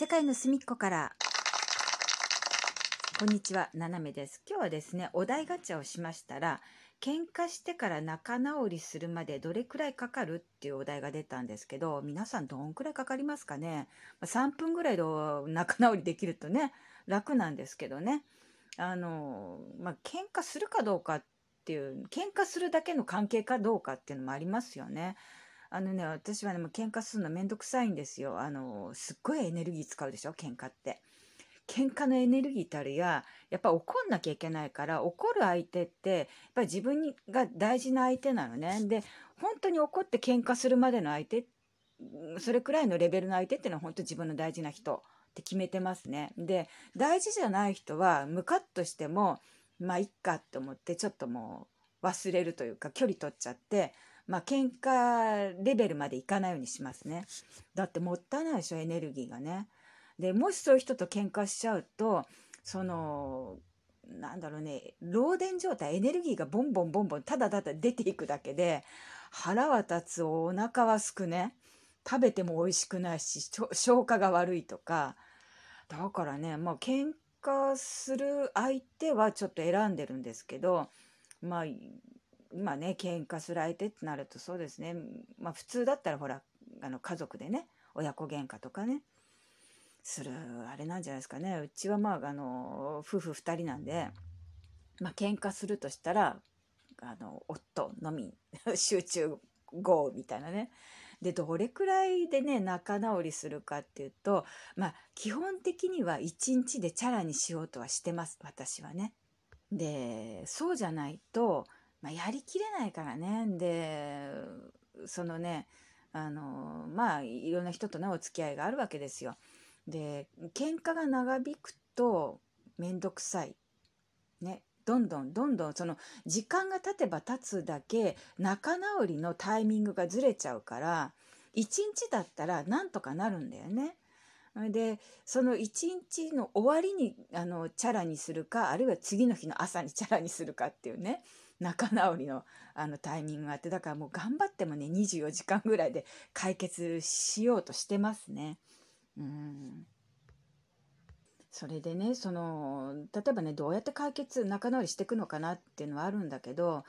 世界の隅っこからこんにちは、ななめです。今日はですね、お題ガチャをしましたら、喧嘩してから仲直りするまでどれくらいかかるっていうお題が出たんですけど、皆さんどんくらいかかりますかね？3分ぐらいで仲直りできるとね、楽なんですけどね。あの、まあ、喧嘩するかどうかっていう、喧嘩するだけの関係かどうかっていうのもありますよね。あのね、私はね、もう喧嘩するのめんどくさいんですよ。あの、すっごいエネルギー使うでしょ、喧嘩って。喧嘩のエネルギーたるや、やっぱ怒んなきゃいけないから、怒る相手って、やっぱり自分にが大事な相手なのね。で、本当に怒って喧嘩するまでの相手、それくらいのレベルの相手っていうのは本当自分の大事な人って決めてますね。で、大事じゃない人は、ムカッとしても、まあ、いっかって思って、ちょっともう忘れるというか、距離取っちゃって、まあ、喧嘩レベルまでいかないようにしますね。だってもったいないでしょ、エネルギーがね。でもしそういう人と喧嘩しちゃうとそのなんだろうね漏電状態エネルギーがボンボンボンボンただただ出ていくだけで腹は立つお腹はすくね食べても美味しくないし消化が悪いとかだからねまあ喧嘩する相手はちょっと選んでるんですけどまあ今ね喧嘩する相手ってなるとそうですね。まあ普通だったらほらあの家族でね親子喧嘩とかねするあれなんじゃないですかね。うちはまああの夫婦2人なんでまあ喧嘩するとしたらあの夫のみ 集中豪雨みたいなね。でどれくらいでね仲直りするかっていうとまあ基本的には一日でチャラにしようとはしてます私はね。でそうじゃないと、まあ、やりきれないからねでそのねあのまあいろんな人とねお付き合いがあるわけですよ。で喧嘩が長引くと面倒くさい。ねどんどんどんどんその時間が経てば経つだけ仲直りのタイミングがずれちゃうから一日だったらなんとかなるんだよね。でその一日の終わりにあのチャラにするかあるいは次の日の朝にチャラにするかっていうね仲直りのあのタイミングがあってだからもう頑張ってもね24時間ぐらいで解決しようとしてますね。うんそれでねその例えばねどうやって解決仲直りしていくのかなっていうのはあるんだけど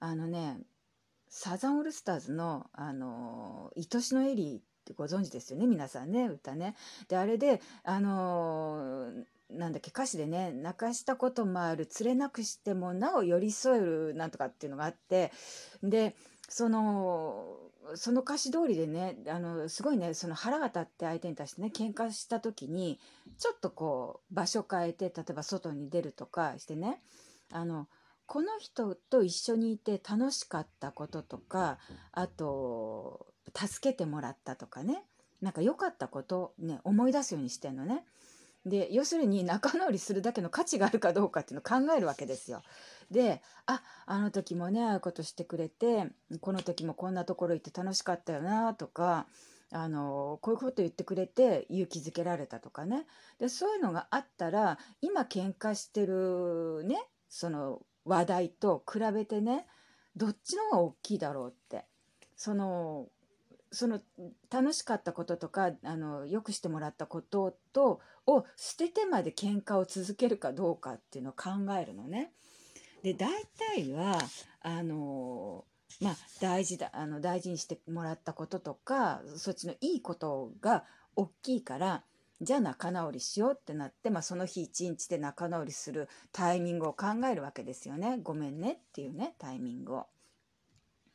あのねサザンオールスターズの「あの愛しのエリー」ってご存知ですよね皆さんね歌ね。であれであのなんだっけ歌詞でね泣かしたこともある連れなくしてもなお寄り添えるなんとかっていうのがあってでそのその歌詞通りでねあのすごいねその腹が立って相手に対してね喧嘩した時にちょっとこう場所変えて例えば外に出るとかしてねあのこの人と一緒にいて楽しかったこととかあと助けてもらったとかねなんか良かったことね思い出すようにしてんのね。で要するに仲直りするだけの価値があるかどうかっていうのを考えるわけですよ。でああの時もねああいうことしてくれてこの時もこんなところ行って楽しかったよなとかあのこういうこと言ってくれて勇気づけられたとかねでそういうのがあったら今喧嘩してるねその話題と比べてねどっちの方が大きいだろうってそのその楽しかったこととかあのよくしてもらったこととを捨ててまで喧嘩を続けるかどうかっていうのを考えるのね。で大体はあのまあ大事だあの大事にしてもらったこととかそっちのいいことが大きいからじゃあ仲直りしようってなって、まあ、その日一日で仲直りするタイミングを考えるわけですよねごめんねっていうねタイミングを。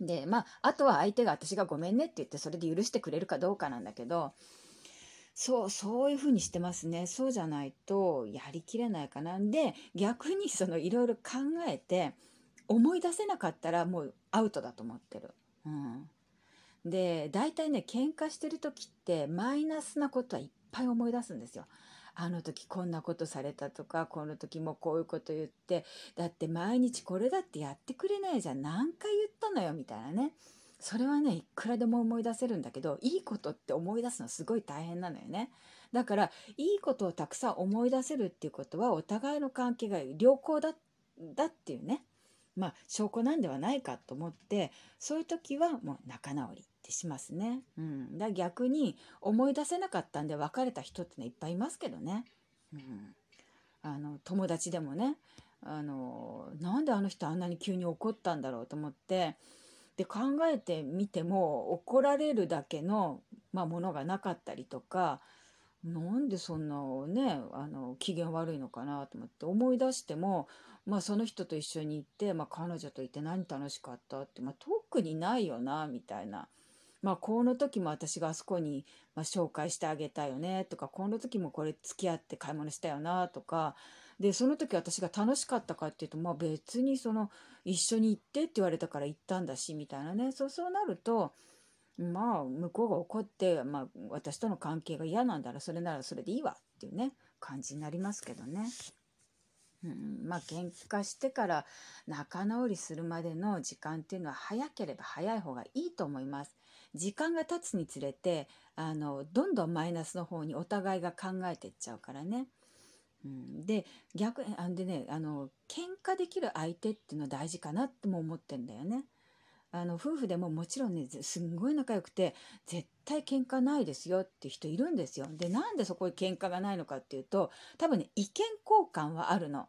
でまああとは相手が私がごめんねって言ってそれで許してくれるかどうかなんだけどそうそういうふうにしてますねそうじゃないとやりきれないかなんで逆にそのいろいろ考えて思い出せなかったらもうアウトだと思ってる。うん、で大体ね喧嘩してる時ってマイナスなことはいっぱい思い出すんですよ。あの時こんなことされたとかこの時もこういうこと言ってだって毎日これだってやってくれないじゃん。何回言ったのよみたいなね。それはねいくらでも思い出せるんだけどいいことって思い出すのすごい大変なのよね。だからいいことをたくさん思い出せるっていうことはお互いの関係が良好だだっていうね。まあ証拠なんではないかと思ってそういう時はもう仲直り。てしますね。うん、だ逆に思い出せなかったんで別れた人ってのはいっぱいいますけどね。うん、あの友達でもねあのなんであの人あんなに急に怒ったんだろうと思ってで考えてみても怒られるだけの、まあ、ものがなかったりとかなんでそんなねあの機嫌悪いのかなと思って思い出しても、まあ、その人と一緒に行って、まあ、彼女といて何楽しかったって、まあ、特にないよなみたいな。まあ、この時も私があそこに、まあ、紹介してあげたよねとかこの時もこれ付き合って買い物したよなとかでその時私が楽しかったかっていうと、まあ、別にその一緒に行ってって言われたから行ったんだしみたいなねそうそうなるとまあ向こうが怒って、まあ、私との関係が嫌なんだらそれならそれでいいわっていうね感じになりますけどね。うん、まあ喧嘩してから仲直りするまでの時間っていうのは早ければ早い方がいいと思います。時間が経つにつれてあのどんどんマイナスの方にお互いが考えていっちゃうからね。うん、で逆あでねあの喧嘩できる相手っていうのは大事かなっても思ってんだよね。あの夫婦でももちろんねすんごい仲良くて絶対喧嘩ないですよって人いるんですよ。でなんでそこに喧嘩がないのかっていうと多分ね意見交換はあるの。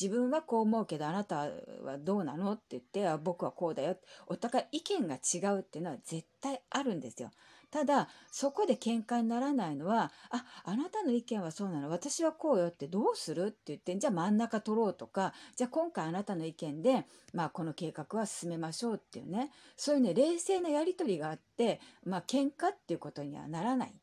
自分はこう思うけどあなたはどうなの？って言ってあ僕はこうだよ。お互い意見が違うっていうのは絶対あるんですよ。ただそこで喧嘩にならないのはああなたの意見はそうなの。私はこうよってどうする？って言ってじゃあ真ん中取ろうとかじゃあ今回あなたの意見で、まあ、この計画は進めましょうっていうね。そういうね冷静なやり取りがあってまあ喧嘩っていうことにはならない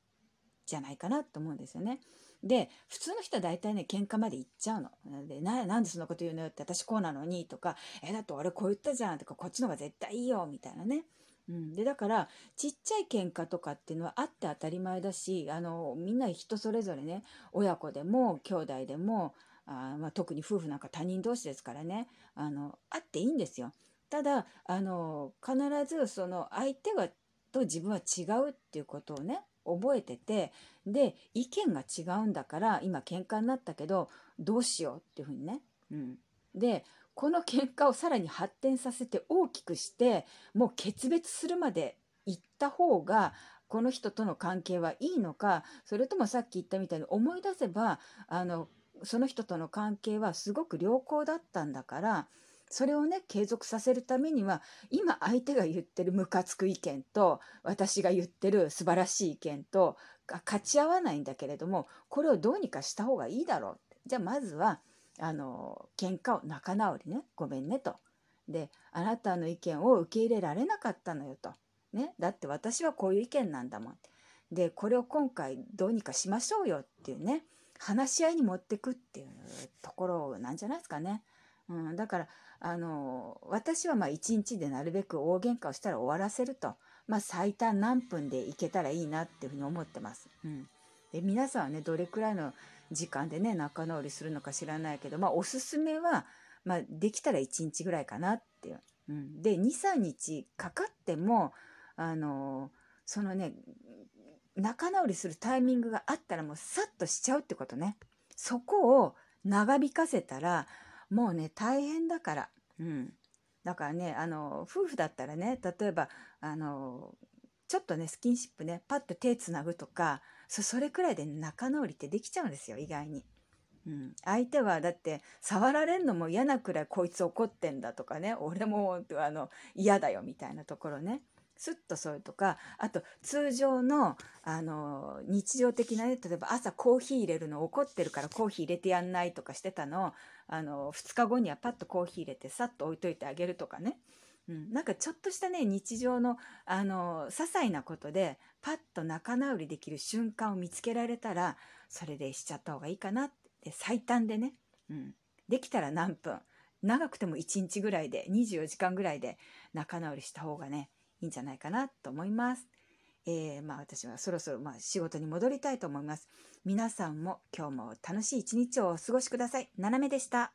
じゃないかなと思うんですよね。で普通の人は大体ね喧嘩まで行っちゃうの。でななんでそんなこと言うのよって私こうなのにとかえだって俺こう言ったじゃんとかこっちの方が絶対いいよみたいなね。うん、でだからちっちゃい喧嘩とかっていうのはあって当たり前だしあのみんな人それぞれね親子でも兄弟でもあ、まあ、特に夫婦なんか他人同士ですからねあのあっていいんですよ。ただあの必ずその相手がと自分は違うっていうことをね覚えててで意見が違うんだから今喧嘩になったけどどうしようっていうふうにね。うん、でこの喧嘩をさらに発展させて大きくしてもう決別するまで行った方がこの人との関係はいいのかそれともさっき言ったみたいに思い出せばあのその人との関係はすごく良好だったんだからそれをね継続させるためには今相手が言ってるムカつく意見と私が言ってる素晴らしい意見とが勝ち合わないんだけれどもこれをどうにかした方がいいだろうじゃあまずはあの喧嘩を仲直りねごめんねと。であなたの意見を受け入れられなかったのよと。ね、だって私はこういう意見なんだもん。でこれを今回どうにかしましょうよっていうね話し合いに持ってくっていうところなんじゃないですかね。うん、だからあの私はまあ一日でなるべく大喧嘩をしたら終わらせると、まあ、最短何分でいけたらいいなっていうふうに思ってます。うん、で皆さんはねどれくらいの時間でね仲直りするのか知らないけどまあおすすめは、まあ、できたら1日ぐらいかなっていう。うん、で23日かかってもあのそのね仲直りするタイミングがあったらもうさっとしちゃうってことね。そこを長引かせたらもうね大変だから。うん、だからねあの夫婦だったらね例えばあのちょっとねスキンシップねパッと手つなぐとかそそれくらいで仲直りってできちゃうんですよ意外に。うん、相手はだって触られんのも嫌なくらいこいつ怒ってんだとかね俺もあの嫌だよみたいなところねスッとそういうとかあと通常のあの日常的なね例えば朝コーヒー入れるの怒ってるからコーヒー入れてやんないとかしてたのあの2日後にはパッとコーヒー入れてさっと置いといてあげるとかね。うん、なんかちょっとしたね日常のあの些細なことでパッと仲直りできる瞬間を見つけられたらそれでしちゃった方がいいかなって最短でね、うん、できたら何分。長くても1日ぐらいで24時間ぐらいで仲直りした方がねいいんじゃないかなと思います。えー、まあ私はそろそろまあ仕事に戻りたいと思います。皆さんも今日も楽しい一日をお過ごしください。斜めでした。